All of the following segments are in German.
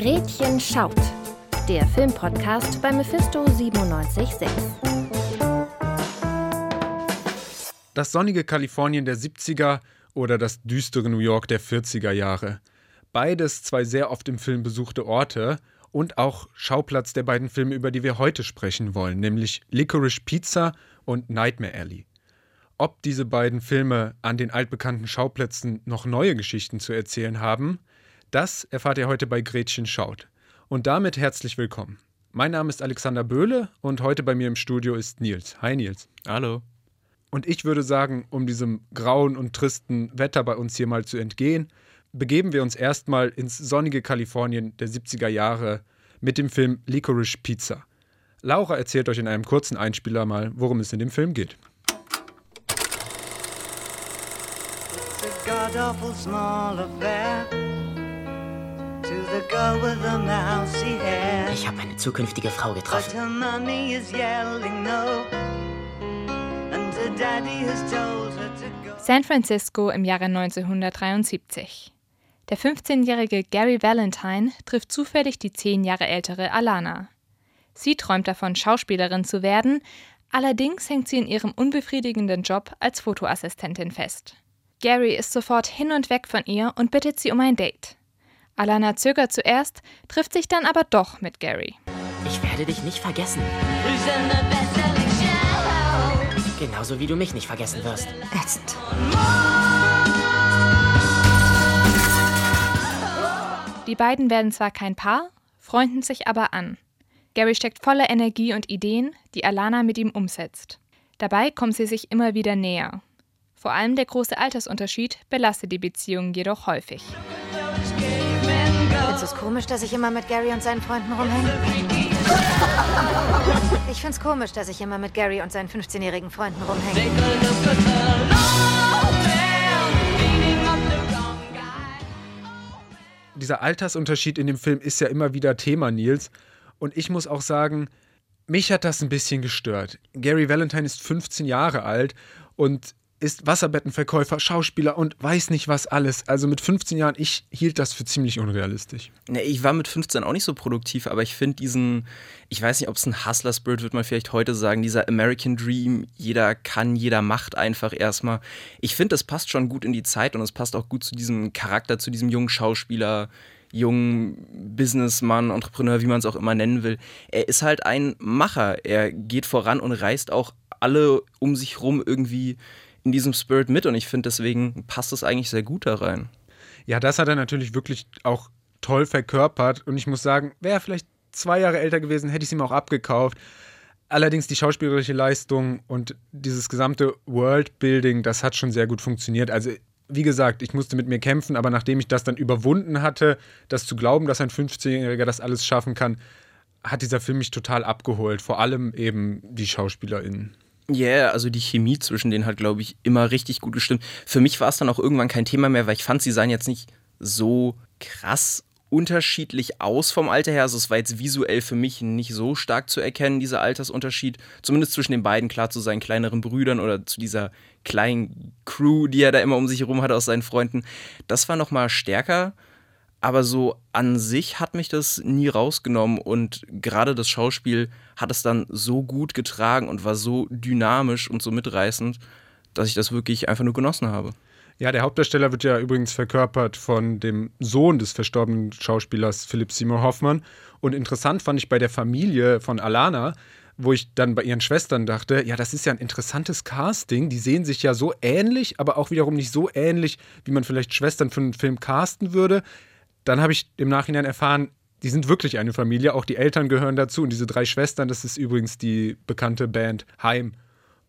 Gretchen schaut. Der Filmpodcast bei Mephisto 976. Das sonnige Kalifornien der 70er oder das düstere New York der 40er Jahre. Beides zwei sehr oft im Film besuchte Orte und auch Schauplatz der beiden Filme, über die wir heute sprechen wollen, nämlich Licorice Pizza und Nightmare Alley. Ob diese beiden Filme an den altbekannten Schauplätzen noch neue Geschichten zu erzählen haben, das erfahrt ihr heute bei Gretchen Schaut. Und damit herzlich willkommen. Mein Name ist Alexander Böhle und heute bei mir im Studio ist Nils. Hi Nils. Hallo. Und ich würde sagen, um diesem grauen und tristen Wetter bei uns hier mal zu entgehen, begeben wir uns erstmal ins sonnige Kalifornien der 70er Jahre mit dem Film Licorice Pizza. Laura erzählt euch in einem kurzen Einspieler mal, worum es in dem Film geht. the girl Ich habe meine zukünftige Frau getroffen. But her mommy is yelling no. And her daddy has told her to go. San Francisco im Jahre 1973. Der 15-jährige Gary Valentine trifft zufällig die 10 Jahre ältere Alana. Sie träumt davon, Schauspielerin zu werden, allerdings hängt sie in ihrem unbefriedigenden Job als Fotoassistentin fest. Gary ist sofort hin und weg von ihr und bittet sie um ein Date. Alana zögert zuerst, trifft sich dann aber doch mit Gary. Ich werde dich nicht vergessen. Genauso wie du mich nicht vergessen wirst. Ätzend. Die beiden werden zwar kein Paar, freunden sich aber an. Gary steckt voller Energie und Ideen, die Alana mit ihm umsetzt. Dabei kommen sie sich immer wieder näher. Vor allem der große Altersunterschied belastet die Beziehung jedoch häufig. Findest du es komisch, dass ich immer mit Gary und seinen Freunden rumhänge? Ich find's komisch, dass ich immer mit Gary und seinen 15-jährigen Freunden rumhänge. Dieser Altersunterschied in dem Film ist ja immer wieder Thema, Nils. Und ich muss auch sagen, mich hat das ein bisschen gestört. Gary Valentine ist 15 Jahre alt und ist Wasserbettenverkäufer, Schauspieler und weiß nicht was alles. Also mit 15 Jahren, ich hielt das für ziemlich unrealistisch. Nee, ich war mit 15 auch nicht so produktiv, aber ich finde diesen, ich weiß nicht, ob es ein Hustler-Spirit wird man vielleicht heute sagen, dieser American Dream, jeder kann, jeder macht einfach erstmal. Ich finde, das passt schon gut in die Zeit und es passt auch gut zu diesem Charakter, zu diesem jungen Schauspieler, jungen Businessmann, Entrepreneur, wie man es auch immer nennen will. Er ist halt ein Macher. Er geht voran und reißt auch alle um sich rum irgendwie in diesem Spirit mit und ich finde, deswegen passt es eigentlich sehr gut da rein. Ja, das hat er natürlich wirklich auch toll verkörpert und ich muss sagen, wäre vielleicht zwei Jahre älter gewesen, hätte ich es ihm auch abgekauft. Allerdings die schauspielerische Leistung und dieses gesamte Worldbuilding, das hat schon sehr gut funktioniert. Also wie gesagt, ich musste mit mir kämpfen, aber nachdem ich das dann überwunden hatte, das zu glauben, dass ein 15-Jähriger das alles schaffen kann, hat dieser Film mich total abgeholt. Vor allem eben die SchauspielerInnen. Ja, yeah, also die Chemie zwischen denen hat, glaube ich, immer richtig gut gestimmt. Für mich war es dann auch irgendwann kein Thema mehr, weil ich fand, sie seien jetzt nicht so krass unterschiedlich aus vom Alter her. Also es war jetzt visuell für mich nicht so stark zu erkennen, dieser Altersunterschied. Zumindest zwischen den beiden, klar zu seinen kleineren Brüdern oder zu dieser kleinen Crew, die er da immer um sich herum hatte aus seinen Freunden. Das war nochmal stärker. Aber so an sich hat mich das nie rausgenommen und gerade das Schauspiel hat es dann so gut getragen und war so dynamisch und so mitreißend, dass ich das wirklich einfach nur genossen habe. Ja, der Hauptdarsteller wird ja übrigens verkörpert von dem Sohn des verstorbenen Schauspielers Philipp Seymour Hoffmann. Und interessant fand ich bei der Familie von Alana, wo ich dann bei ihren Schwestern dachte, ja, das ist ja ein interessantes Casting. Die sehen sich ja so ähnlich, aber auch wiederum nicht so ähnlich, wie man vielleicht Schwestern für einen Film casten würde. Dann habe ich im Nachhinein erfahren, die sind wirklich eine Familie, auch die Eltern gehören dazu und diese drei Schwestern, das ist übrigens die bekannte Band Heim.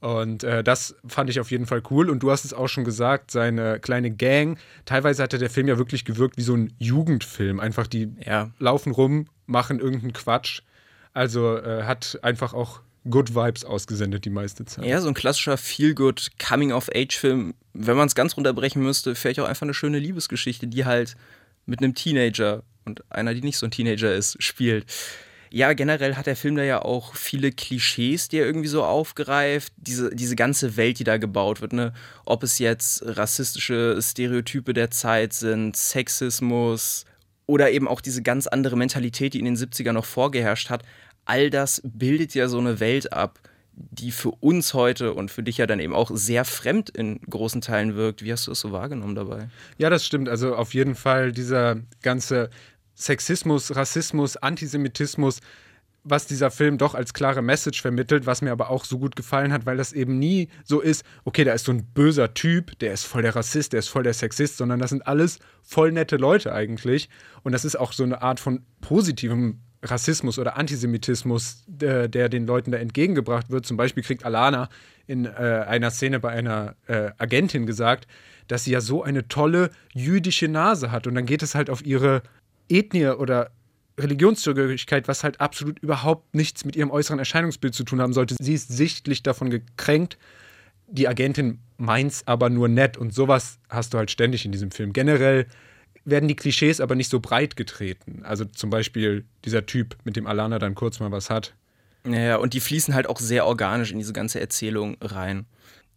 Und äh, das fand ich auf jeden Fall cool. Und du hast es auch schon gesagt, seine kleine Gang. Teilweise hatte der Film ja wirklich gewirkt wie so ein Jugendfilm. Einfach die ja. laufen rum, machen irgendeinen Quatsch. Also äh, hat einfach auch Good Vibes ausgesendet die meiste Zeit. Ja, so ein klassischer Feel-Good Coming-of-Age-Film. Wenn man es ganz runterbrechen müsste, vielleicht auch einfach eine schöne Liebesgeschichte, die halt mit einem Teenager und einer, die nicht so ein Teenager ist, spielt. Ja, generell hat der Film da ja auch viele Klischees, die er irgendwie so aufgreift. Diese, diese ganze Welt, die da gebaut wird, ne? Ob es jetzt rassistische Stereotype der Zeit sind, Sexismus oder eben auch diese ganz andere Mentalität, die in den 70ern noch vorgeherrscht hat, all das bildet ja so eine Welt ab, die für uns heute und für dich ja dann eben auch sehr fremd in großen Teilen wirkt. Wie hast du es so wahrgenommen dabei? Ja, das stimmt. Also auf jeden Fall dieser ganze Sexismus, Rassismus, Antisemitismus, was dieser Film doch als klare Message vermittelt, was mir aber auch so gut gefallen hat, weil das eben nie so ist, okay, da ist so ein böser Typ, der ist voll der Rassist, der ist voll der Sexist, sondern das sind alles voll nette Leute eigentlich. Und das ist auch so eine Art von positivem Rassismus oder Antisemitismus, der, der den Leuten da entgegengebracht wird. Zum Beispiel kriegt Alana in äh, einer Szene bei einer äh, Agentin gesagt, dass sie ja so eine tolle jüdische Nase hat. Und dann geht es halt auf ihre Ethnie oder Religionszugehörigkeit, was halt absolut überhaupt nichts mit ihrem äußeren Erscheinungsbild zu tun haben sollte. Sie ist sichtlich davon gekränkt. Die Agentin meint's aber nur nett und sowas hast du halt ständig in diesem Film. Generell werden die Klischees aber nicht so breit getreten. Also zum Beispiel dieser Typ, mit dem Alana dann kurz mal was hat. Ja, und die fließen halt auch sehr organisch in diese ganze Erzählung rein.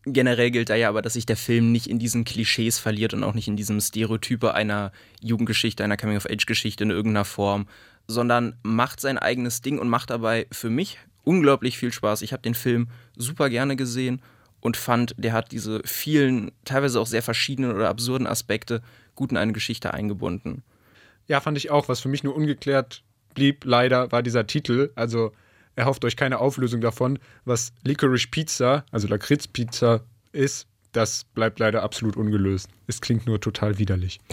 Generell gilt da ja aber, dass sich der Film nicht in diesen Klischees verliert und auch nicht in diesem Stereotype einer Jugendgeschichte, einer Coming-of-Age-Geschichte in irgendeiner Form, sondern macht sein eigenes Ding und macht dabei für mich unglaublich viel Spaß. Ich habe den Film super gerne gesehen und fand, der hat diese vielen, teilweise auch sehr verschiedenen oder absurden Aspekte gut in eine Geschichte eingebunden. Ja, fand ich auch. Was für mich nur ungeklärt blieb, leider, war dieser Titel. Also erhofft euch keine Auflösung davon. Was Licorice Pizza, also Lakritz-Pizza ist, das bleibt leider absolut ungelöst. Es klingt nur total widerlich.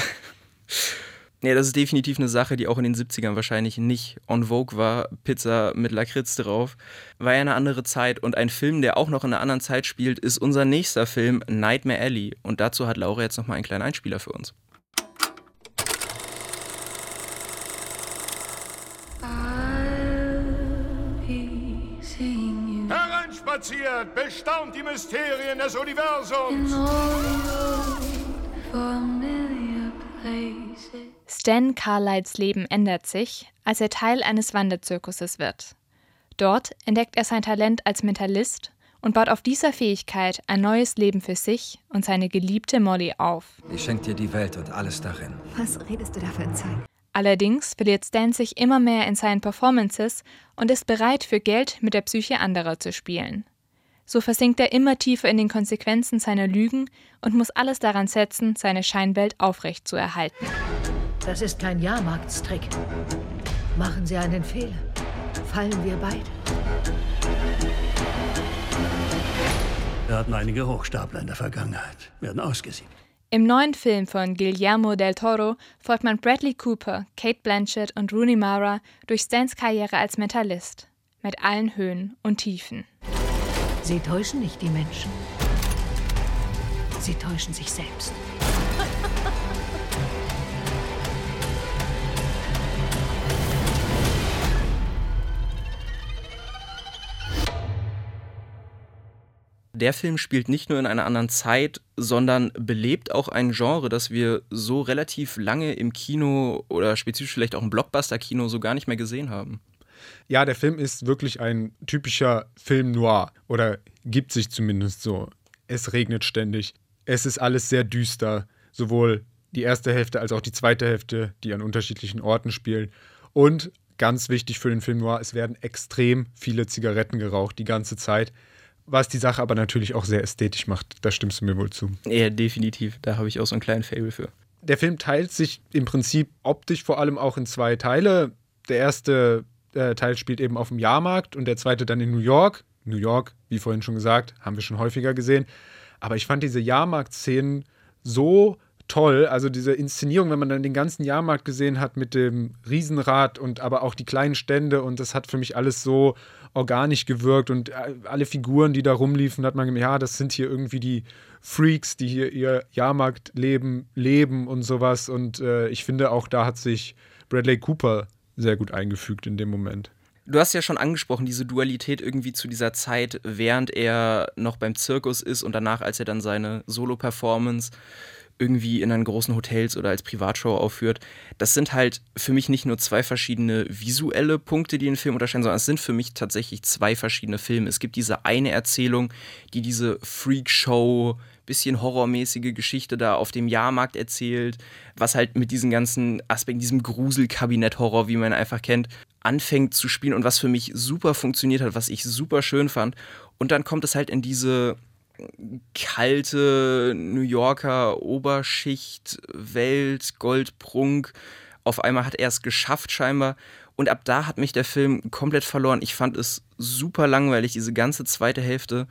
Ja, das ist definitiv eine Sache, die auch in den 70ern wahrscheinlich nicht on vogue war. Pizza mit Lakritz drauf. War ja eine andere Zeit. Und ein Film, der auch noch in einer anderen Zeit spielt, ist unser nächster Film, Nightmare Alley. Und dazu hat Laura jetzt nochmal einen kleinen Einspieler für uns. Hereinspaziert, bestaunt die Mysterien des Universums. Stan Carlyles Leben ändert sich, als er Teil eines Wanderzirkuses wird. Dort entdeckt er sein Talent als Mentalist und baut auf dieser Fähigkeit ein neues Leben für sich und seine geliebte Molly auf. Ich schenke dir die Welt und alles darin. Was redest du da für ein Zeug? Allerdings verliert Stan sich immer mehr in seinen Performances und ist bereit, für Geld mit der Psyche anderer zu spielen. So versinkt er immer tiefer in den Konsequenzen seiner Lügen und muss alles daran setzen, seine Scheinwelt aufrecht zu erhalten. Das ist kein Jahrmarktstrick. Machen Sie einen Fehler, fallen wir beide. Wir hatten einige Hochstapler in der Vergangenheit, werden ausgesiebt. Im neuen Film von Guillermo del Toro folgt man Bradley Cooper, Kate Blanchett und Rooney Mara durch Stans Karriere als Mentalist. Mit allen Höhen und Tiefen. Sie täuschen nicht die Menschen. Sie täuschen sich selbst. Der Film spielt nicht nur in einer anderen Zeit, sondern belebt auch ein Genre, das wir so relativ lange im Kino oder spezifisch vielleicht auch im Blockbuster-Kino so gar nicht mehr gesehen haben. Ja, der Film ist wirklich ein typischer Film noir oder gibt sich zumindest so. Es regnet ständig. Es ist alles sehr düster, sowohl die erste Hälfte als auch die zweite Hälfte, die an unterschiedlichen Orten spielen. Und ganz wichtig für den Film noir, es werden extrem viele Zigaretten geraucht die ganze Zeit was die Sache aber natürlich auch sehr ästhetisch macht. Da stimmst du mir wohl zu. Ja, definitiv. Da habe ich auch so einen kleinen Fable für. Der Film teilt sich im Prinzip optisch vor allem auch in zwei Teile. Der erste äh, Teil spielt eben auf dem Jahrmarkt und der zweite dann in New York. New York, wie vorhin schon gesagt, haben wir schon häufiger gesehen. Aber ich fand diese Jahrmarkt-Szenen so toll. Also diese Inszenierung, wenn man dann den ganzen Jahrmarkt gesehen hat mit dem Riesenrad und aber auch die kleinen Stände und das hat für mich alles so organisch gewirkt und äh, alle Figuren, die da rumliefen, hat man gemerkt, ja, das sind hier irgendwie die Freaks, die hier ihr Jahrmarktleben leben und sowas. Und äh, ich finde, auch da hat sich Bradley Cooper sehr gut eingefügt in dem Moment. Du hast ja schon angesprochen, diese Dualität irgendwie zu dieser Zeit, während er noch beim Zirkus ist und danach, als er dann seine Solo-Performance irgendwie in einen großen Hotels oder als Privatshow aufführt. Das sind halt für mich nicht nur zwei verschiedene visuelle Punkte, die den Film unterscheiden, sondern es sind für mich tatsächlich zwei verschiedene Filme. Es gibt diese eine Erzählung, die diese Freakshow bisschen horrormäßige Geschichte da auf dem Jahrmarkt erzählt, was halt mit diesen ganzen Aspekten, diesem Gruselkabinett-Horror, wie man einfach kennt, anfängt zu spielen und was für mich super funktioniert hat, was ich super schön fand. Und dann kommt es halt in diese kalte New Yorker Oberschicht, Welt, Goldprunk. Auf einmal hat er es geschafft, scheinbar. Und ab da hat mich der Film komplett verloren. Ich fand es super langweilig, diese ganze zweite Hälfte.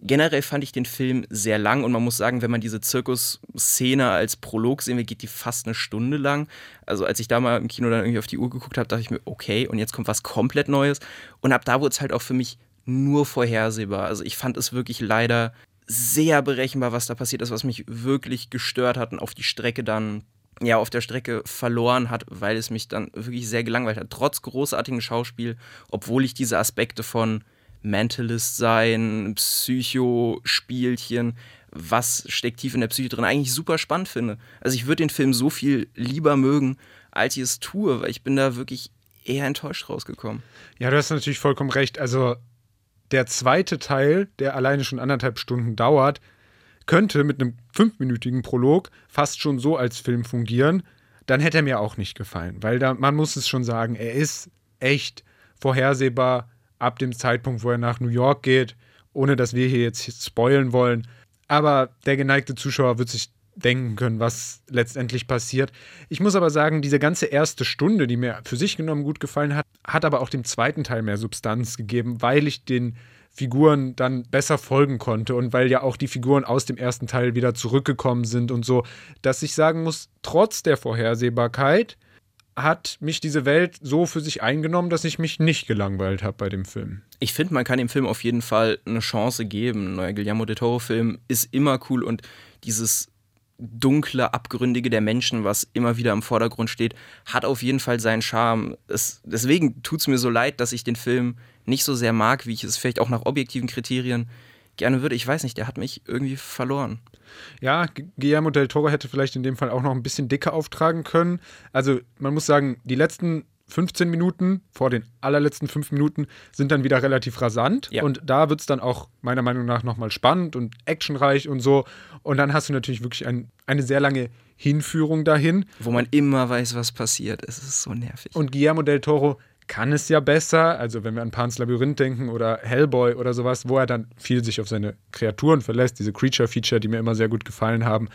Generell fand ich den Film sehr lang und man muss sagen, wenn man diese Zirkusszene als Prolog sehen will, geht die fast eine Stunde lang. Also als ich da mal im Kino dann irgendwie auf die Uhr geguckt habe, dachte ich mir, okay, und jetzt kommt was komplett Neues. Und ab da wurde es halt auch für mich nur vorhersehbar. Also ich fand es wirklich leider sehr berechenbar, was da passiert ist, was mich wirklich gestört hat und auf die Strecke dann ja auf der Strecke verloren hat, weil es mich dann wirklich sehr gelangweilt hat. Trotz großartigem Schauspiel, obwohl ich diese Aspekte von Mentalist sein, Psychospielchen, was steckt tief in der Psyche drin, eigentlich super spannend finde. Also ich würde den Film so viel lieber mögen, als ich es tue, weil ich bin da wirklich eher enttäuscht rausgekommen. Ja, du hast natürlich vollkommen recht. Also der zweite Teil, der alleine schon anderthalb Stunden dauert, könnte mit einem fünfminütigen Prolog fast schon so als Film fungieren. Dann hätte er mir auch nicht gefallen, weil da, man muss es schon sagen, er ist echt vorhersehbar, ab dem Zeitpunkt, wo er nach New York geht, ohne dass wir hier jetzt spoilen wollen. Aber der geneigte Zuschauer wird sich denken können, was letztendlich passiert. Ich muss aber sagen, diese ganze erste Stunde, die mir für sich genommen gut gefallen hat, hat aber auch dem zweiten Teil mehr Substanz gegeben, weil ich den Figuren dann besser folgen konnte und weil ja auch die Figuren aus dem ersten Teil wieder zurückgekommen sind und so, dass ich sagen muss, trotz der Vorhersehbarkeit hat mich diese Welt so für sich eingenommen, dass ich mich nicht gelangweilt habe bei dem Film. Ich finde, man kann dem Film auf jeden Fall eine Chance geben. Ein neuer Guillermo del Toro-Film ist immer cool und dieses dunkle, abgründige der Menschen, was immer wieder im Vordergrund steht, hat auf jeden Fall seinen Charme. Es, deswegen tut es mir so leid, dass ich den Film nicht so sehr mag, wie ich es vielleicht auch nach objektiven Kriterien gerne würde. Ich weiß nicht, der hat mich irgendwie verloren. Ja, Guillermo del Toro hätte vielleicht in dem Fall auch noch ein bisschen dicker auftragen können. Also man muss sagen, die letzten 15 Minuten vor den allerletzten fünf Minuten sind dann wieder relativ rasant. Ja. Und da wird es dann auch meiner Meinung nach nochmal spannend und actionreich und so. Und dann hast du natürlich wirklich ein, eine sehr lange Hinführung dahin. Wo man immer weiß, was passiert. Es ist so nervig. Und Guillermo del Toro kann es ja besser. Also wenn wir an Pans Labyrinth denken oder Hellboy oder sowas, wo er dann viel sich auf seine Kreaturen verlässt, diese Creature-Feature, die mir immer sehr gut gefallen haben.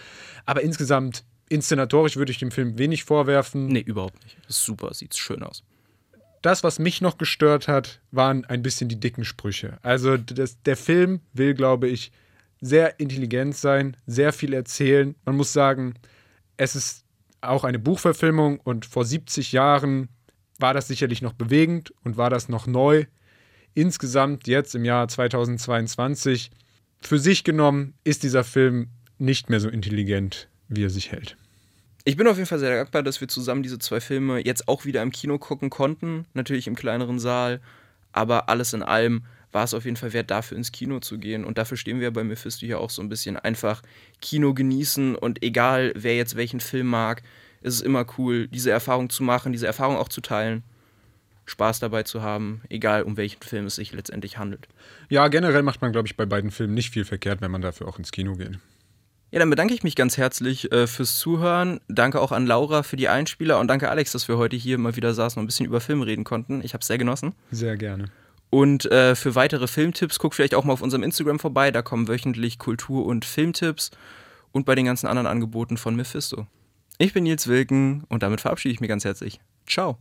Aber insgesamt, inszenatorisch würde ich dem Film wenig vorwerfen. Nee, überhaupt nicht. Ist super, sieht schön aus. Das, was mich noch gestört hat, waren ein bisschen die dicken Sprüche. Also das, der Film will, glaube ich, sehr intelligent sein, sehr viel erzählen. Man muss sagen, es ist auch eine Buchverfilmung und vor 70 Jahren war das sicherlich noch bewegend und war das noch neu. Insgesamt jetzt im Jahr 2022 für sich genommen ist dieser Film nicht mehr so intelligent, wie er sich hält. Ich bin auf jeden Fall sehr dankbar, dass wir zusammen diese zwei Filme jetzt auch wieder im Kino gucken konnten. Natürlich im kleineren Saal, aber alles in allem war es auf jeden Fall wert, dafür ins Kino zu gehen. Und dafür stehen wir bei Mephisto hier auch so ein bisschen. Einfach Kino genießen und egal, wer jetzt welchen Film mag, ist es immer cool, diese Erfahrung zu machen, diese Erfahrung auch zu teilen. Spaß dabei zu haben, egal um welchen Film es sich letztendlich handelt. Ja, generell macht man, glaube ich, bei beiden Filmen nicht viel verkehrt, wenn man dafür auch ins Kino geht. Ja, dann bedanke ich mich ganz herzlich äh, fürs Zuhören. Danke auch an Laura für die Einspieler und danke Alex, dass wir heute hier mal wieder saßen und ein bisschen über Filme reden konnten. Ich habe es sehr genossen. Sehr gerne. Und äh, für weitere Filmtipps guckt vielleicht auch mal auf unserem Instagram vorbei. Da kommen wöchentlich Kultur- und Filmtipps und bei den ganzen anderen Angeboten von Mephisto. Ich bin Nils Wilken und damit verabschiede ich mich ganz herzlich. Ciao.